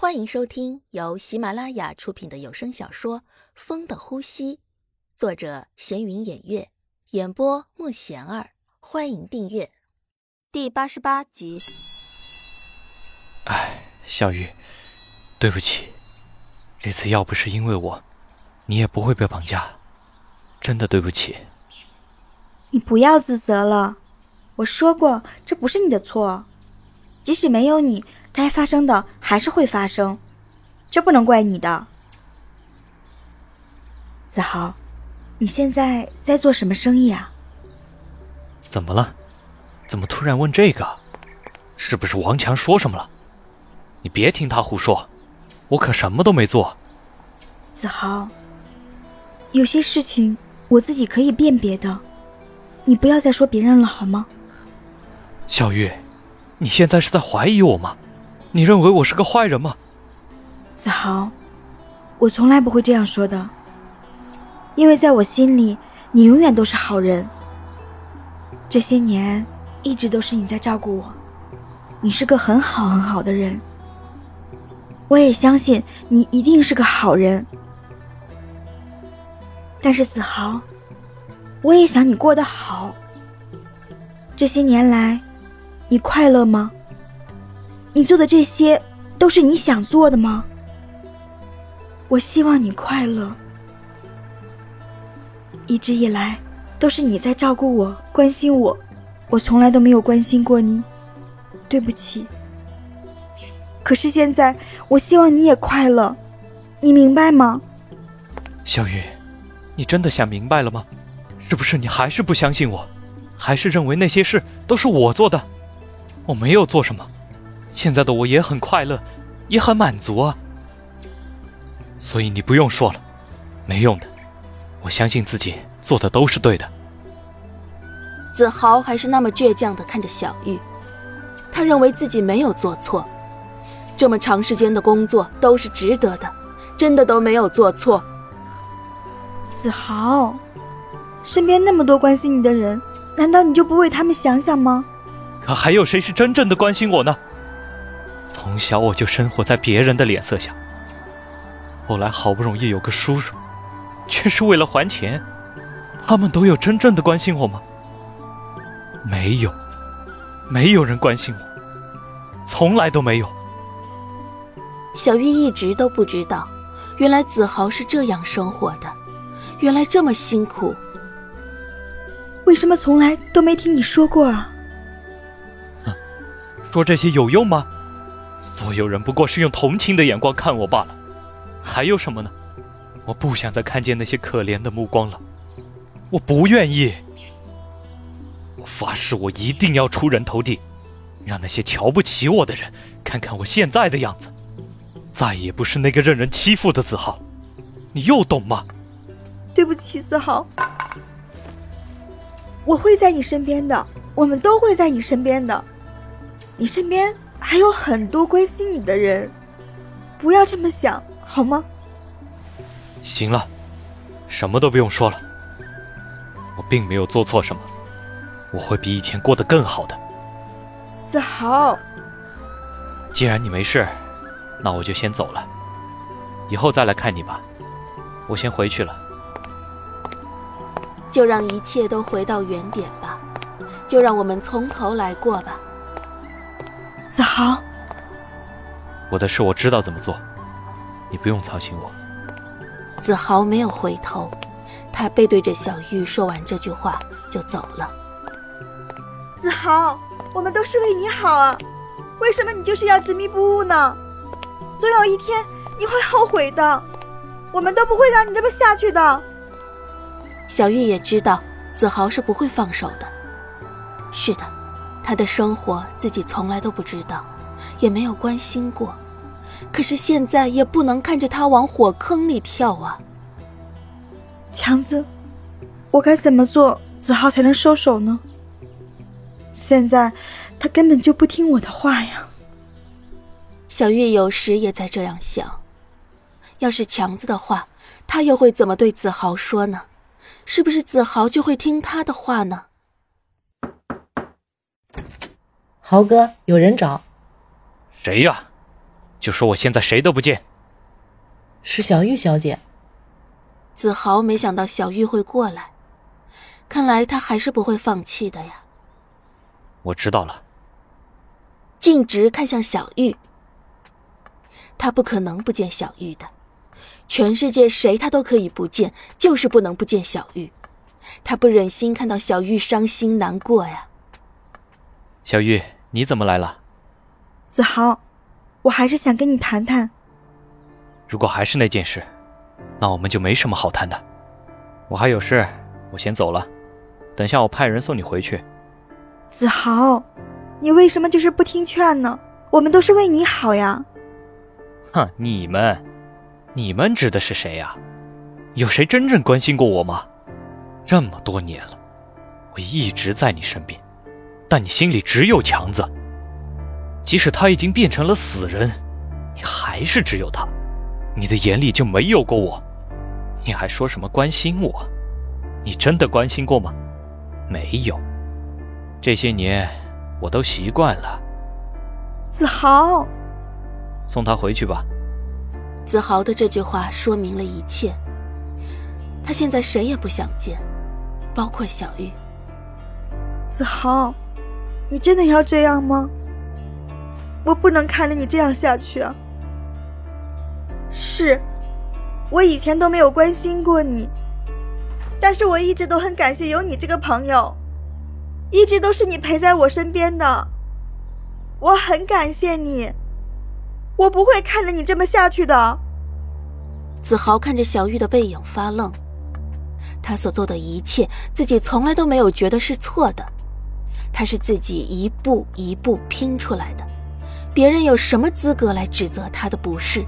欢迎收听由喜马拉雅出品的有声小说《风的呼吸》，作者闲云掩月，演播慕贤儿。欢迎订阅第八十八集。哎，小玉，对不起，这次要不是因为我，你也不会被绑架，真的对不起。你不要自责了，我说过这不是你的错，即使没有你。该发生的还是会发生，这不能怪你的。子豪，你现在在做什么生意啊？怎么了？怎么突然问这个？是不是王强说什么了？你别听他胡说，我可什么都没做。子豪，有些事情我自己可以辨别的，你不要再说别人了好吗？小玉，你现在是在怀疑我吗？你认为我是个坏人吗？子豪，我从来不会这样说的，因为在我心里，你永远都是好人。这些年，一直都是你在照顾我，你是个很好很好的人。我也相信你一定是个好人。但是子豪，我也想你过得好。这些年来，你快乐吗？你做的这些都是你想做的吗？我希望你快乐。一直以来都是你在照顾我、关心我，我从来都没有关心过你，对不起。可是现在，我希望你也快乐，你明白吗？小雨，你真的想明白了吗？是不是你还是不相信我，还是认为那些事都是我做的？我没有做什么。现在的我也很快乐，也很满足啊，所以你不用说了，没用的，我相信自己做的都是对的。子豪还是那么倔强的看着小玉，他认为自己没有做错，这么长时间的工作都是值得的，真的都没有做错。子豪，身边那么多关心你的人，难道你就不为他们想想吗？可还有谁是真正的关心我呢？从小我就生活在别人的脸色下，后来好不容易有个叔叔，却是为了还钱。他们都有真正的关心我吗？没有，没有人关心我，从来都没有。小玉一直都不知道，原来子豪是这样生活的，原来这么辛苦。为什么从来都没听你说过啊？说这些有用吗？所有人不过是用同情的眼光看我罢了，还有什么呢？我不想再看见那些可怜的目光了，我不愿意。我发誓，我一定要出人头地，让那些瞧不起我的人看看我现在的样子，再也不是那个任人欺负的子豪。你又懂吗？对不起，子豪，我会在你身边的，我们都会在你身边的，你身边。还有很多关心你的人，不要这么想好吗？行了，什么都不用说了。我并没有做错什么，我会比以前过得更好的。子豪，既然你没事，那我就先走了，以后再来看你吧。我先回去了。就让一切都回到原点吧，就让我们从头来过吧。子豪，我的事我知道怎么做，你不用操心我。子豪没有回头，他背对着小玉说完这句话就走了。子豪，我们都是为你好啊，为什么你就是要执迷不悟呢？总有一天你会后悔的，我们都不会让你这么下去的。小玉也知道子豪是不会放手的。是的。他的生活自己从来都不知道，也没有关心过，可是现在也不能看着他往火坑里跳啊！强子，我该怎么做，子豪才能收手呢？现在他根本就不听我的话呀！小月有时也在这样想：要是强子的话，他又会怎么对子豪说呢？是不是子豪就会听他的话呢？豪哥，有人找。谁呀？就说我现在谁都不见。是小玉小姐。子豪没想到小玉会过来，看来他还是不会放弃的呀。我知道了。径直看向小玉，他不可能不见小玉的。全世界谁他都可以不见，就是不能不见小玉。他不忍心看到小玉伤心难过呀。小玉，你怎么来了？子豪，我还是想跟你谈谈。如果还是那件事，那我们就没什么好谈的。我还有事，我先走了。等下我派人送你回去。子豪，你为什么就是不听劝呢？我们都是为你好呀。哼，你们，你们指的是谁呀？有谁真正关心过我吗？这么多年了，我一直在你身边，但你心里只有强子。即使他已经变成了死人，你还是只有他。你的眼里就没有过我，你还说什么关心我？你真的关心过吗？没有。这些年我都习惯了。子豪，送他回去吧。子豪的这句话说明了一切。他现在谁也不想见，包括小玉。子豪，你真的要这样吗？我不能看着你这样下去啊。是，我以前都没有关心过你，但是我一直都很感谢有你这个朋友，一直都是你陪在我身边的，我很感谢你，我不会看着你这么下去的。子豪看着小玉的背影发愣，他所做的一切，自己从来都没有觉得是错的，他是自己一步一步拼出来的，别人有什么资格来指责他的不是？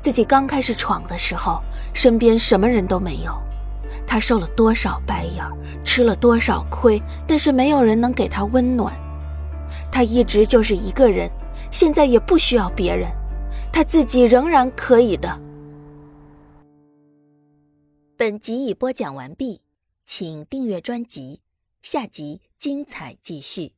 自己刚开始闯的时候，身边什么人都没有，他受了多少白眼，吃了多少亏，但是没有人能给他温暖。他一直就是一个人，现在也不需要别人，他自己仍然可以的。本集已播讲完毕，请订阅专辑，下集精彩继续。